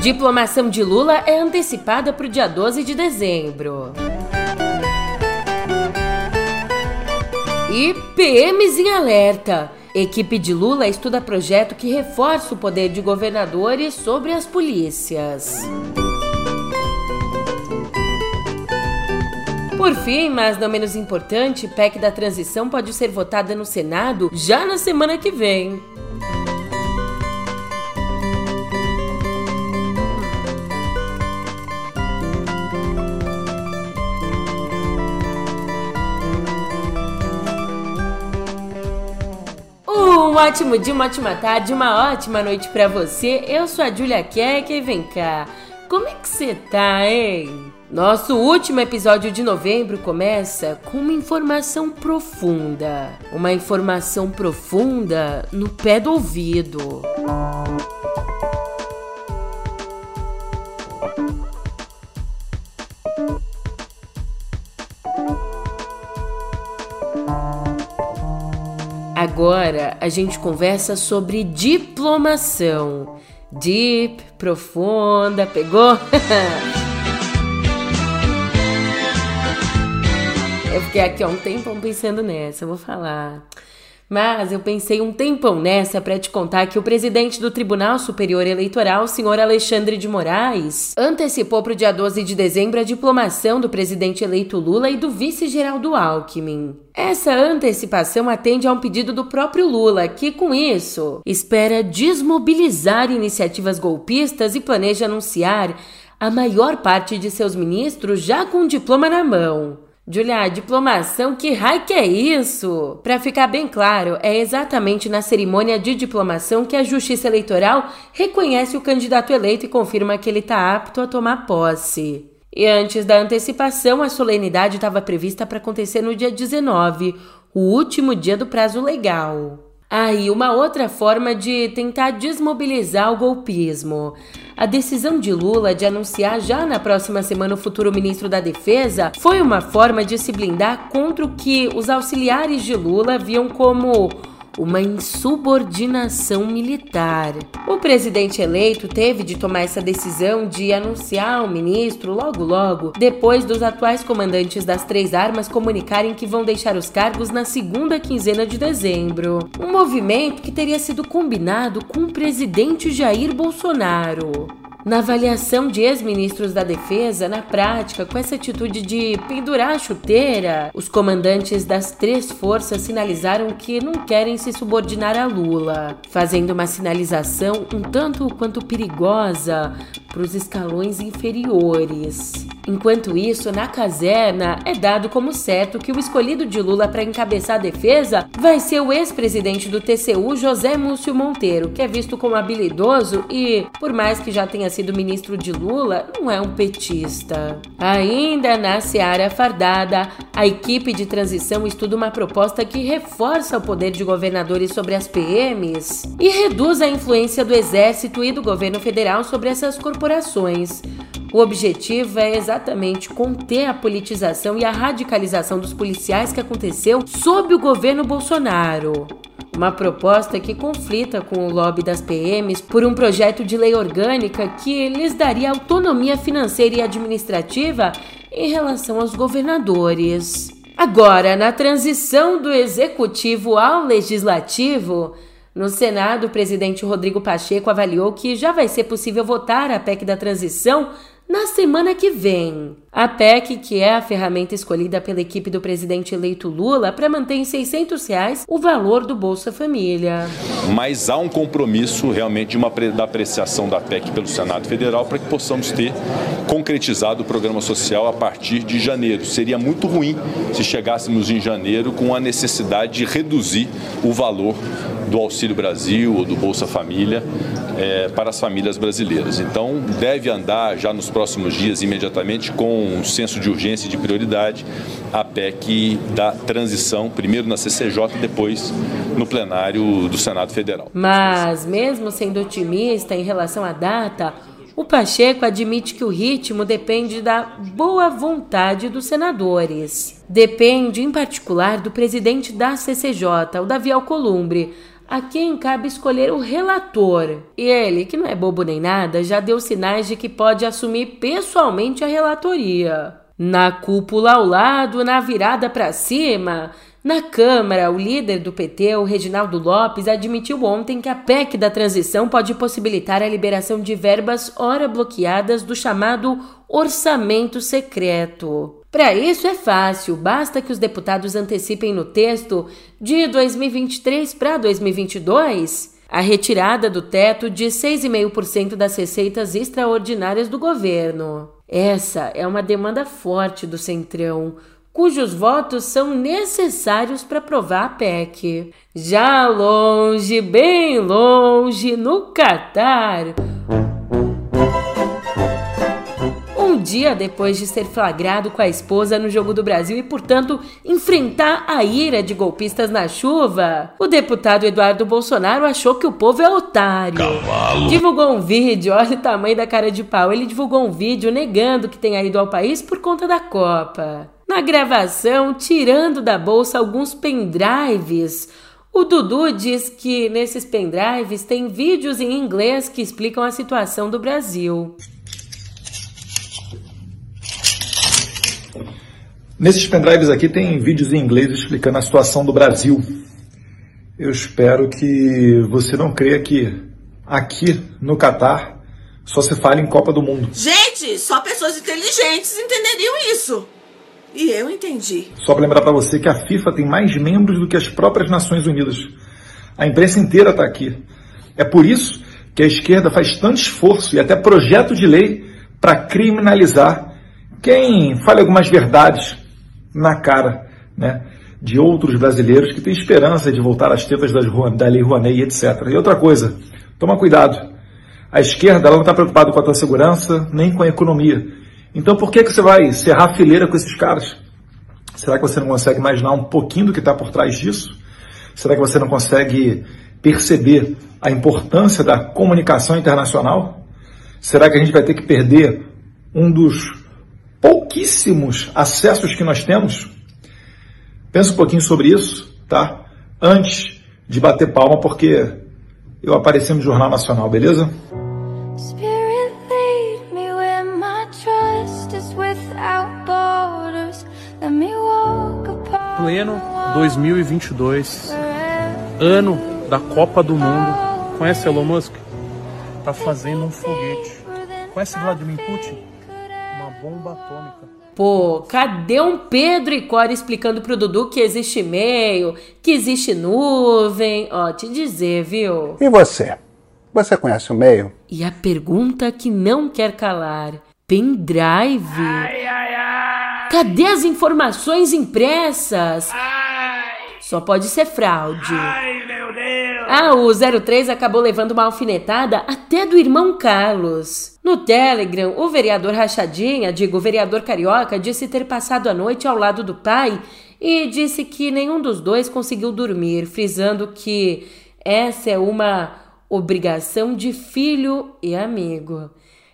Diplomação de Lula é antecipada para o dia 12 de dezembro. E PMs em alerta. Equipe de Lula estuda projeto que reforça o poder de governadores sobre as polícias. Por fim, mas não menos importante, PEC da transição pode ser votada no Senado já na semana que vem. Ótimo dia, uma ótima tarde, uma ótima noite para você. Eu sou a Julia Keck e vem cá. Como é que você tá, hein? Nosso último episódio de novembro começa com uma informação profunda. Uma informação profunda no pé do ouvido. A gente conversa sobre diplomação. Deep, profunda, pegou? Eu fiquei aqui há um tempão pensando nessa, eu vou falar. Mas eu pensei um tempão nessa para te contar que o presidente do Tribunal Superior Eleitoral, senhor Alexandre de Moraes, antecipou para o dia 12 de dezembro a diplomação do presidente eleito Lula e do vice-geraldo Alckmin. Essa antecipação atende a um pedido do próprio Lula, que com isso espera desmobilizar iniciativas golpistas e planeja anunciar a maior parte de seus ministros já com diploma na mão. Julia, diplomação, que raio que é isso? Para ficar bem claro, é exatamente na cerimônia de diplomação que a Justiça Eleitoral reconhece o candidato eleito e confirma que ele está apto a tomar posse. E antes da antecipação, a solenidade estava prevista para acontecer no dia 19, o último dia do prazo legal. Aí, ah, uma outra forma de tentar desmobilizar o golpismo. A decisão de Lula de anunciar já na próxima semana o futuro ministro da Defesa foi uma forma de se blindar contra o que os auxiliares de Lula viam como uma insubordinação militar. O presidente eleito teve de tomar essa decisão de anunciar o ministro logo logo, depois dos atuais comandantes das três armas comunicarem que vão deixar os cargos na segunda quinzena de dezembro. Um movimento que teria sido combinado com o presidente Jair Bolsonaro. Na avaliação de ex-ministros da Defesa, na prática, com essa atitude de pendurar a chuteira, os comandantes das três forças sinalizaram que não querem se subordinar a Lula, fazendo uma sinalização um tanto quanto perigosa para os escalões inferiores. Enquanto isso, na caserna, é dado como certo que o escolhido de Lula para encabeçar a defesa vai ser o ex-presidente do TCU, José Múcio Monteiro, que é visto como habilidoso e, por mais que já tenha sido ministro de Lula, não é um petista. Ainda na seara fardada, a equipe de transição estuda uma proposta que reforça o poder de governadores sobre as PMs e reduz a influência do Exército e do governo federal sobre essas corporações. O objetivo é exatamente conter a politização e a radicalização dos policiais que aconteceu sob o governo Bolsonaro. Uma proposta que conflita com o lobby das PMs por um projeto de lei orgânica que lhes daria autonomia financeira e administrativa em relação aos governadores. Agora, na transição do executivo ao legislativo, no Senado, o presidente Rodrigo Pacheco avaliou que já vai ser possível votar a PEC da transição na semana que vem. A PEC, que é a ferramenta escolhida pela equipe do presidente eleito Lula para manter em 600 reais o valor do Bolsa Família. Mas há um compromisso realmente de uma da apreciação da PEC pelo Senado Federal para que possamos ter concretizado o programa social a partir de janeiro. Seria muito ruim se chegássemos em janeiro com a necessidade de reduzir o valor do Auxílio Brasil ou do Bolsa Família é, para as famílias brasileiras. Então, deve andar já nos próximos dias, imediatamente, com um senso de urgência e de prioridade, a PEC da transição, primeiro na CCJ e depois no plenário do Senado Federal. Mas, mesmo sendo otimista em relação à data, o Pacheco admite que o ritmo depende da boa vontade dos senadores. Depende, em particular, do presidente da CCJ, o Davi Alcolumbre, a quem cabe escolher o relator. E ele, que não é bobo nem nada, já deu sinais de que pode assumir pessoalmente a relatoria. Na cúpula ao lado, na virada para cima, na Câmara, o líder do PT, o Reginaldo Lopes, admitiu ontem que a PEC da transição pode possibilitar a liberação de verbas ora bloqueadas do chamado orçamento secreto. Para isso é fácil, basta que os deputados antecipem no texto de 2023 para 2022 a retirada do teto de 6,5% das receitas extraordinárias do governo. Essa é uma demanda forte do Centrão, cujos votos são necessários para aprovar a PEC. Já longe, bem longe, no Catar, dia depois de ser flagrado com a esposa no Jogo do Brasil e, portanto, enfrentar a ira de golpistas na chuva, o deputado Eduardo Bolsonaro achou que o povo é otário. Cavalo. Divulgou um vídeo, olha o tamanho da cara de pau. Ele divulgou um vídeo negando que tenha ido ao país por conta da Copa. Na gravação, tirando da bolsa alguns pendrives. O Dudu diz que nesses pendrives tem vídeos em inglês que explicam a situação do Brasil. Nesses pendrives aqui tem vídeos em inglês explicando a situação do Brasil. Eu espero que você não creia que aqui no Catar só se fala em Copa do Mundo. Gente, só pessoas inteligentes entenderiam isso. E eu entendi. Só para lembrar para você que a FIFA tem mais membros do que as próprias Nações Unidas. A imprensa inteira está aqui. É por isso que a esquerda faz tanto esforço e até projeto de lei para criminalizar quem fale algumas verdades na cara né, de outros brasileiros que têm esperança de voltar às tetas das, da Lei Rouanet, etc. E outra coisa, toma cuidado. A esquerda ela não está preocupada com a tua segurança nem com a economia. Então por que, que você vai serrar fileira com esses caras? Será que você não consegue imaginar um pouquinho do que está por trás disso? Será que você não consegue perceber a importância da comunicação internacional? Será que a gente vai ter que perder um dos pouquíssimos acessos que nós temos? Pensa um pouquinho sobre isso, tá? Antes de bater palma, porque eu apareci no Jornal Nacional, beleza? pleno 2022, ano da Copa do Mundo. Conhece Elon Musk? Tá fazendo um foguete. Conhece Vladimir Putin? Bomba atômica. Pô, cadê um Pedro e Cora explicando pro Dudu que existe e-mail, que existe nuvem? Ó, te dizer, viu? E você? Você conhece o e-mail? E a pergunta que não quer calar: pendrive? Ai, ai, ai. Cadê as informações impressas? Ai. Só pode ser fraude. Ai, meu Deus! Ah, o 03 acabou levando uma alfinetada até do irmão Carlos. No Telegram, o vereador Rachadinha, digo, vereador carioca, disse ter passado a noite ao lado do pai e disse que nenhum dos dois conseguiu dormir, frisando que essa é uma obrigação de filho e amigo.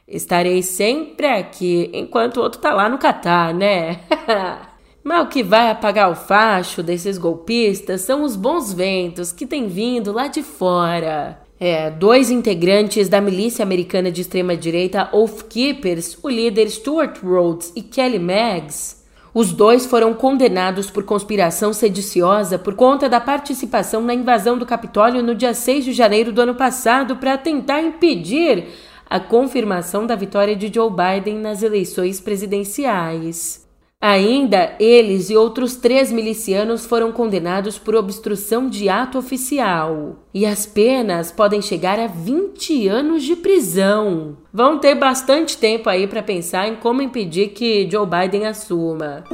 Estarei sempre aqui enquanto o outro tá lá no Catar, né? Mas o que vai apagar o facho desses golpistas são os bons ventos que têm vindo lá de fora. É, dois integrantes da milícia americana de extrema-direita Oath Keepers, o líder Stuart Rhodes e Kelly Meggs, os dois foram condenados por conspiração sediciosa por conta da participação na invasão do Capitólio no dia 6 de janeiro do ano passado para tentar impedir a confirmação da vitória de Joe Biden nas eleições presidenciais. Ainda, eles e outros três milicianos foram condenados por obstrução de ato oficial. E as penas podem chegar a 20 anos de prisão. Vão ter bastante tempo aí para pensar em como impedir que Joe Biden assuma.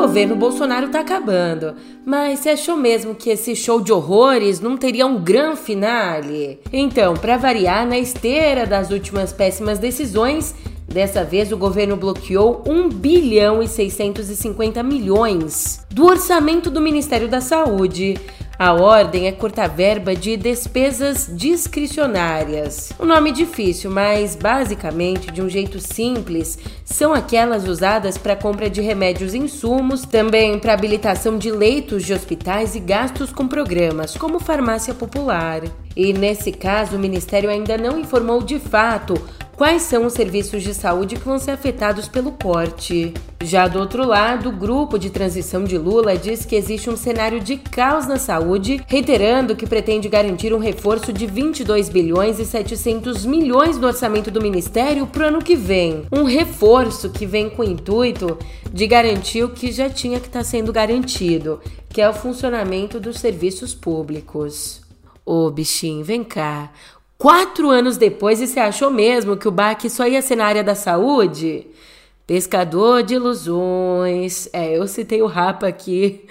Governo Bolsonaro tá acabando. Mas você achou mesmo que esse show de horrores não teria um grande finale? Então, para variar, na esteira das últimas péssimas decisões, Dessa vez, o governo bloqueou 1 bilhão e 650 milhões do orçamento do Ministério da Saúde. A ordem é cortar verba de despesas discricionárias. Um nome difícil, mas basicamente, de um jeito simples, são aquelas usadas para compra de remédios e insumos, também para habilitação de leitos de hospitais e gastos com programas, como farmácia popular. E nesse caso, o Ministério ainda não informou de fato quais são os serviços de saúde que vão ser afetados pelo corte. Já do outro lado, o grupo de transição de Lula diz que existe um cenário de caos na saúde, reiterando que pretende garantir um reforço de 22 bilhões e 700 milhões no orçamento do ministério para o ano que vem. Um reforço que vem com o intuito de garantir o que já tinha que estar tá sendo garantido, que é o funcionamento dos serviços públicos. Ô bichinho, vem cá. Quatro anos depois, e você achou mesmo que o baque só ia ser na área da saúde? Pescador de ilusões. É, eu citei o Rapa aqui.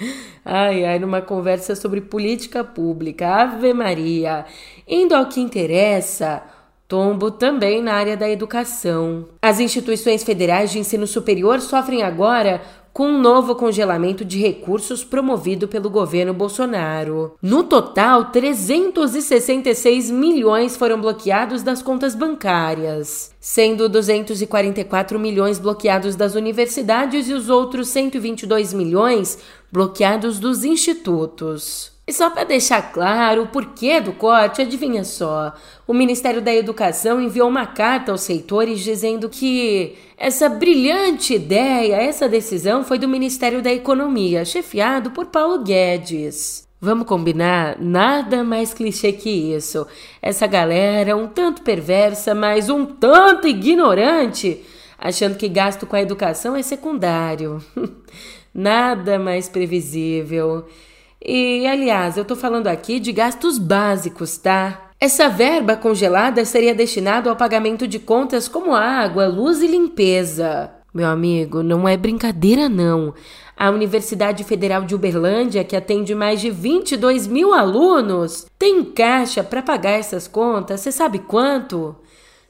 Ai, ai, numa conversa sobre política pública. Ave Maria. Indo ao que interessa, tombo também na área da educação. As instituições federais de ensino superior sofrem agora com um novo congelamento de recursos promovido pelo governo Bolsonaro. No total, 366 milhões foram bloqueados das contas bancárias, sendo 244 milhões bloqueados das universidades e os outros 122 milhões bloqueados dos institutos. E só para deixar claro o porquê do corte, adivinha só: o Ministério da Educação enviou uma carta aos reitores dizendo que essa brilhante ideia, essa decisão foi do Ministério da Economia, chefiado por Paulo Guedes. Vamos combinar? Nada mais clichê que isso. Essa galera, um tanto perversa, mas um tanto ignorante, achando que gasto com a educação é secundário. Nada mais previsível. E, aliás, eu tô falando aqui de gastos básicos, tá? Essa verba congelada seria destinada ao pagamento de contas como água, luz e limpeza. Meu amigo, não é brincadeira, não. A Universidade Federal de Uberlândia, que atende mais de 22 mil alunos, tem caixa para pagar essas contas, você sabe quanto?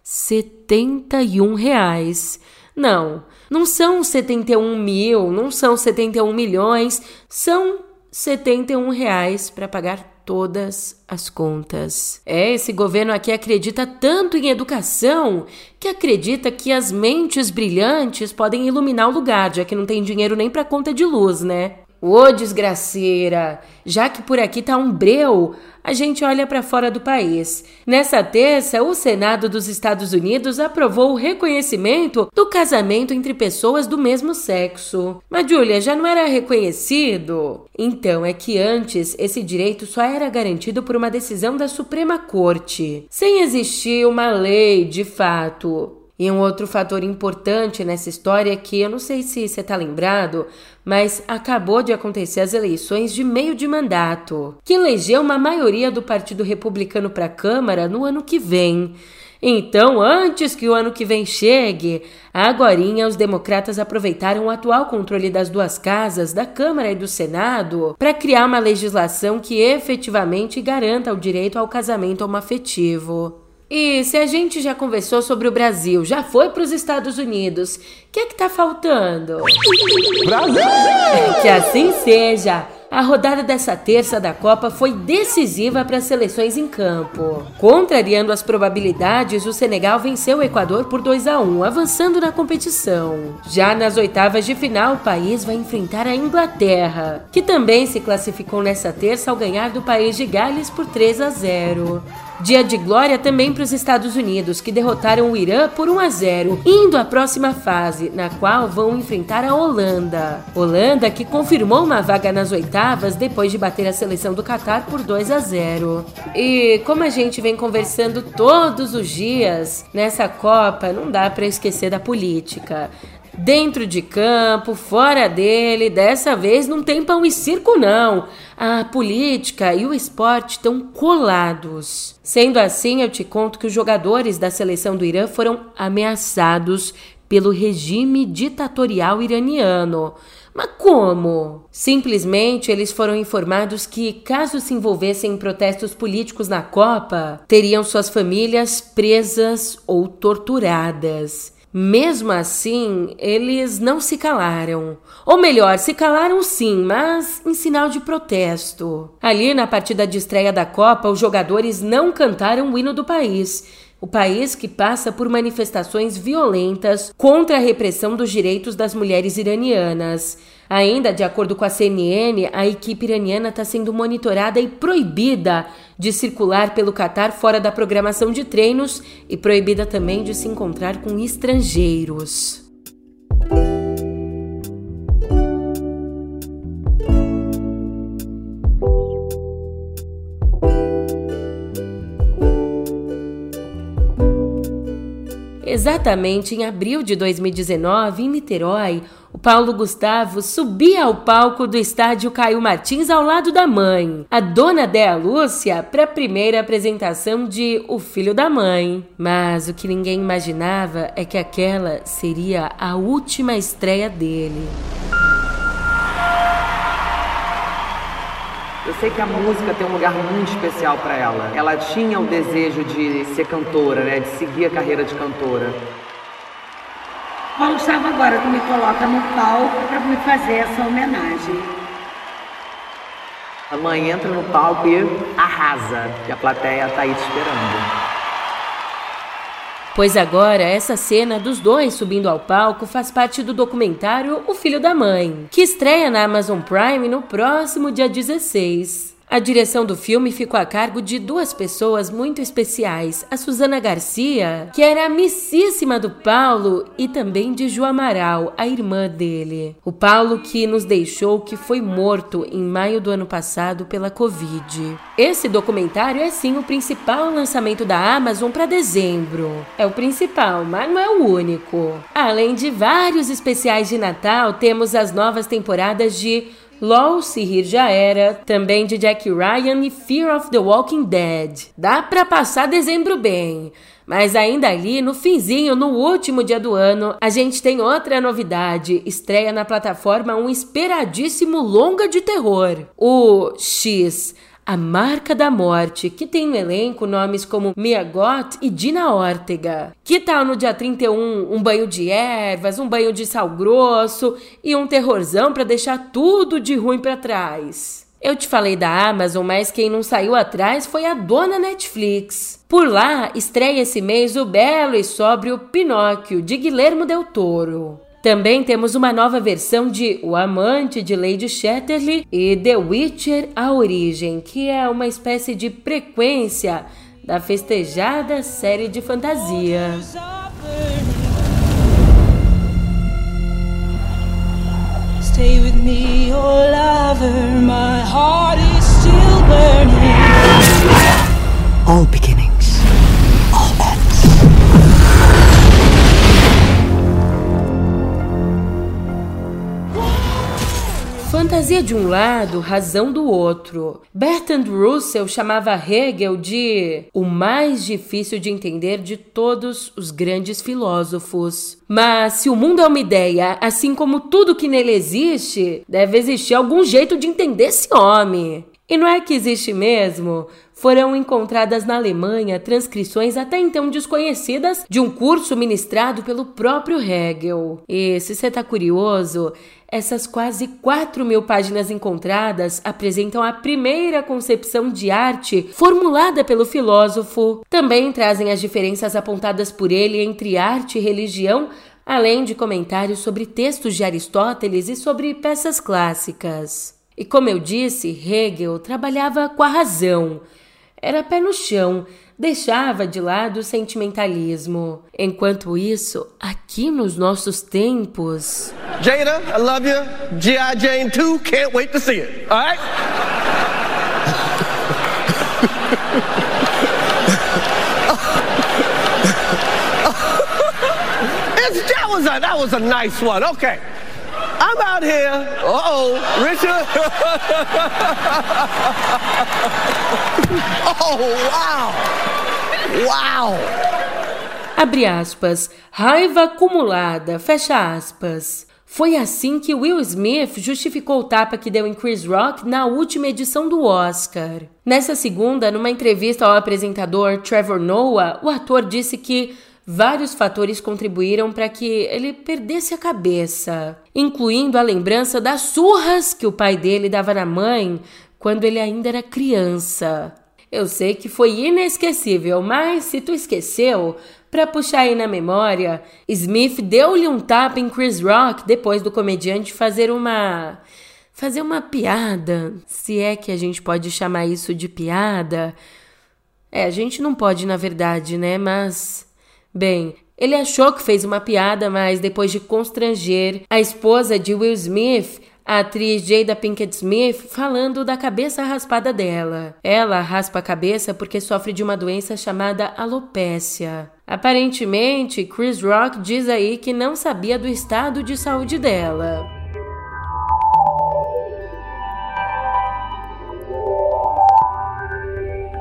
71 reais. Não, não são 71 mil, não são 71 milhões, são 71 reais para pagar todas as contas. É, esse governo aqui acredita tanto em educação que acredita que as mentes brilhantes podem iluminar o lugar, já que não tem dinheiro nem para conta de luz, né? Ô desgraceira! Já que por aqui tá um breu, a gente olha para fora do país. Nessa terça, o Senado dos Estados Unidos aprovou o reconhecimento do casamento entre pessoas do mesmo sexo. Mas, Julia, já não era reconhecido? Então, é que antes esse direito só era garantido por uma decisão da Suprema Corte, sem existir uma lei de fato. E um outro fator importante nessa história é que eu não sei se você está lembrado, mas acabou de acontecer as eleições de meio de mandato, que elegeu uma maioria do Partido Republicano para a Câmara no ano que vem. Então, antes que o ano que vem chegue, agorinha os democratas aproveitaram o atual controle das duas casas, da Câmara e do Senado, para criar uma legislação que efetivamente garanta o direito ao casamento homoafetivo. E se a gente já conversou sobre o Brasil, já foi para os Estados Unidos, o que é que tá faltando? Brasil! Que assim seja. A rodada dessa terça da Copa foi decisiva para as seleções em campo. Contrariando as probabilidades, o Senegal venceu o Equador por 2 a 1, avançando na competição. Já nas oitavas de final, o país vai enfrentar a Inglaterra, que também se classificou nessa terça ao ganhar do país de Gales por 3 a 0. Dia de glória também para os Estados Unidos, que derrotaram o Irã por 1 a 0, indo à próxima fase, na qual vão enfrentar a Holanda. Holanda que confirmou uma vaga nas oitavas depois de bater a seleção do Catar por 2 a 0. E como a gente vem conversando todos os dias nessa Copa, não dá para esquecer da política. Dentro de campo, fora dele, dessa vez não tem pão e circo, não. A política e o esporte estão colados. Sendo assim, eu te conto que os jogadores da seleção do Irã foram ameaçados pelo regime ditatorial iraniano. Mas como? Simplesmente eles foram informados que, caso se envolvessem em protestos políticos na Copa, teriam suas famílias presas ou torturadas. Mesmo assim, eles não se calaram. Ou melhor, se calaram sim, mas em sinal de protesto. Ali, na partida de estreia da Copa, os jogadores não cantaram o hino do país o país que passa por manifestações violentas contra a repressão dos direitos das mulheres iranianas. Ainda, de acordo com a CNN, a equipe iraniana está sendo monitorada e proibida de circular pelo Catar fora da programação de treinos e proibida também de se encontrar com estrangeiros. Exatamente em abril de 2019, em Niterói, o Paulo Gustavo subia ao palco do estádio Caio Martins ao lado da mãe, a dona Dea Lúcia, para a primeira apresentação de O Filho da Mãe. Mas o que ninguém imaginava é que aquela seria a última estreia dele. Eu sei que a música tem um lugar muito especial para ela. Ela tinha o desejo de ser cantora, né? De seguir a carreira de cantora. Paulo Gustavo agora tu me coloca no palco para me fazer essa homenagem. A mãe entra no palco e arrasa, e a plateia tá aí te esperando. Pois agora essa cena dos dois subindo ao palco faz parte do documentário O Filho da Mãe, que estreia na Amazon Prime no próximo dia 16. A direção do filme ficou a cargo de duas pessoas muito especiais: a Susana Garcia, que era amicíssima do Paulo, e também de Ju Amaral, a irmã dele. O Paulo que nos deixou que foi morto em maio do ano passado pela Covid. Esse documentário é sim o principal lançamento da Amazon para dezembro. É o principal, mas não é o único. Além de vários especiais de Natal, temos as novas temporadas de LOL Se Rir Já Era, também de Jack Ryan e Fear of the Walking Dead. Dá pra passar dezembro bem. Mas ainda ali, no finzinho, no último dia do ano, a gente tem outra novidade. Estreia na plataforma um esperadíssimo longa de terror. O X a Marca da Morte, que tem no elenco nomes como Mia Goth e Dina Ortega. Que tal no dia 31 um banho de ervas, um banho de sal grosso e um terrorzão para deixar tudo de ruim para trás? Eu te falei da Amazon, mas quem não saiu atrás foi a dona Netflix. Por lá, estreia esse mês o belo e sóbrio Pinóquio, de Guilhermo Del Toro. Também temos uma nova versão de O Amante de Lady Chatterley e The Witcher A Origem, que é uma espécie de frequência da festejada série de fantasia. Stay with me, oh lover, my heart is still burning. All Fantasia de um lado, razão do outro. Bertrand Russell chamava Hegel de o mais difícil de entender de todos os grandes filósofos. Mas se o mundo é uma ideia, assim como tudo que nele existe, deve existir algum jeito de entender esse homem. E não é que existe mesmo? Foram encontradas na Alemanha transcrições até então desconhecidas de um curso ministrado pelo próprio Hegel. E se você está curioso, essas quase 4 mil páginas encontradas apresentam a primeira concepção de arte formulada pelo filósofo. Também trazem as diferenças apontadas por ele entre arte e religião, além de comentários sobre textos de Aristóteles e sobre peças clássicas. E como eu disse, Hegel trabalhava com a razão. Era pé no chão, deixava de lado o sentimentalismo. Enquanto isso, aqui nos nossos tempos. Jada, I love you. G.I. Jane 2, can't wait to see it. All right? that was a that was a nice one. Okay. I'm out here. Uh oh, Richard. oh, wow. Wow. Abre aspas. Raiva acumulada. Fecha aspas. Foi assim que Will Smith justificou o tapa que deu em Chris Rock na última edição do Oscar. Nessa segunda, numa entrevista ao apresentador Trevor Noah, o ator disse que vários fatores contribuíram para que ele perdesse a cabeça, incluindo a lembrança das surras que o pai dele dava na mãe quando ele ainda era criança. Eu sei que foi inesquecível, mas se tu esqueceu, para puxar aí na memória, Smith deu-lhe um tapa em Chris Rock depois do comediante fazer uma fazer uma piada, se é que a gente pode chamar isso de piada. É, a gente não pode, na verdade, né? Mas bem, ele achou que fez uma piada, mas depois de constranger a esposa de Will Smith, a atriz Jada Pinkett Smith falando da cabeça raspada dela. Ela raspa a cabeça porque sofre de uma doença chamada alopécia. Aparentemente, Chris Rock diz aí que não sabia do estado de saúde dela.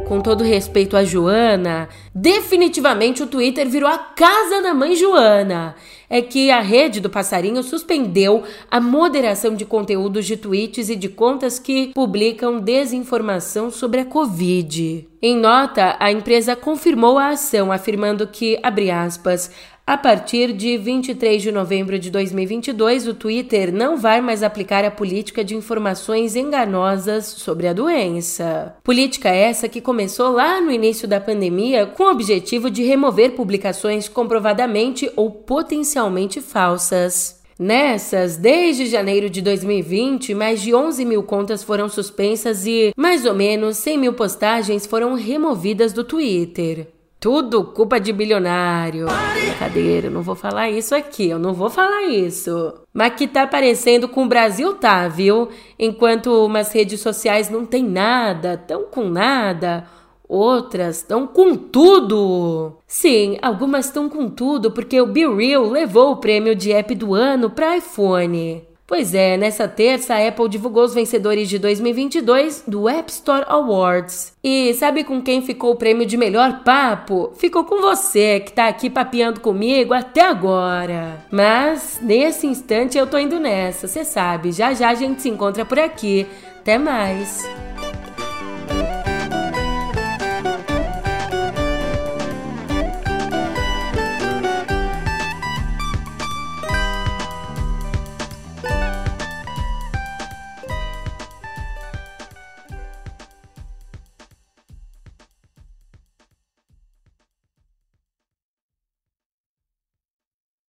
Com todo respeito a Joana, definitivamente o Twitter virou a casa da mãe Joana. É que a rede do passarinho suspendeu a moderação de conteúdos de tweets e de contas que publicam desinformação sobre a Covid. Em nota, a empresa confirmou a ação, afirmando que, abre aspas, a partir de 23 de novembro de 2022, o Twitter não vai mais aplicar a política de informações enganosas sobre a doença. Política essa que começou lá no início da pandemia com o objetivo de remover publicações comprovadamente ou potencialmente falsas. Nessas, desde janeiro de 2020, mais de 11 mil contas foram suspensas e mais ou menos 100 mil postagens foram removidas do Twitter. Tudo culpa de bilionário. Brincadeira, eu não vou falar isso aqui, eu não vou falar isso. Mas que tá parecendo com o Brasil tá, viu? Enquanto umas redes sociais não tem nada, tão com nada, outras estão com tudo. Sim, algumas estão com tudo porque o Be Real levou o prêmio de app do ano para iPhone. Pois é, nessa terça a Apple divulgou os vencedores de 2022 do App Store Awards. E sabe com quem ficou o prêmio de melhor papo? Ficou com você, que tá aqui papeando comigo até agora. Mas nesse instante eu tô indo nessa, você sabe. Já já a gente se encontra por aqui. Até mais.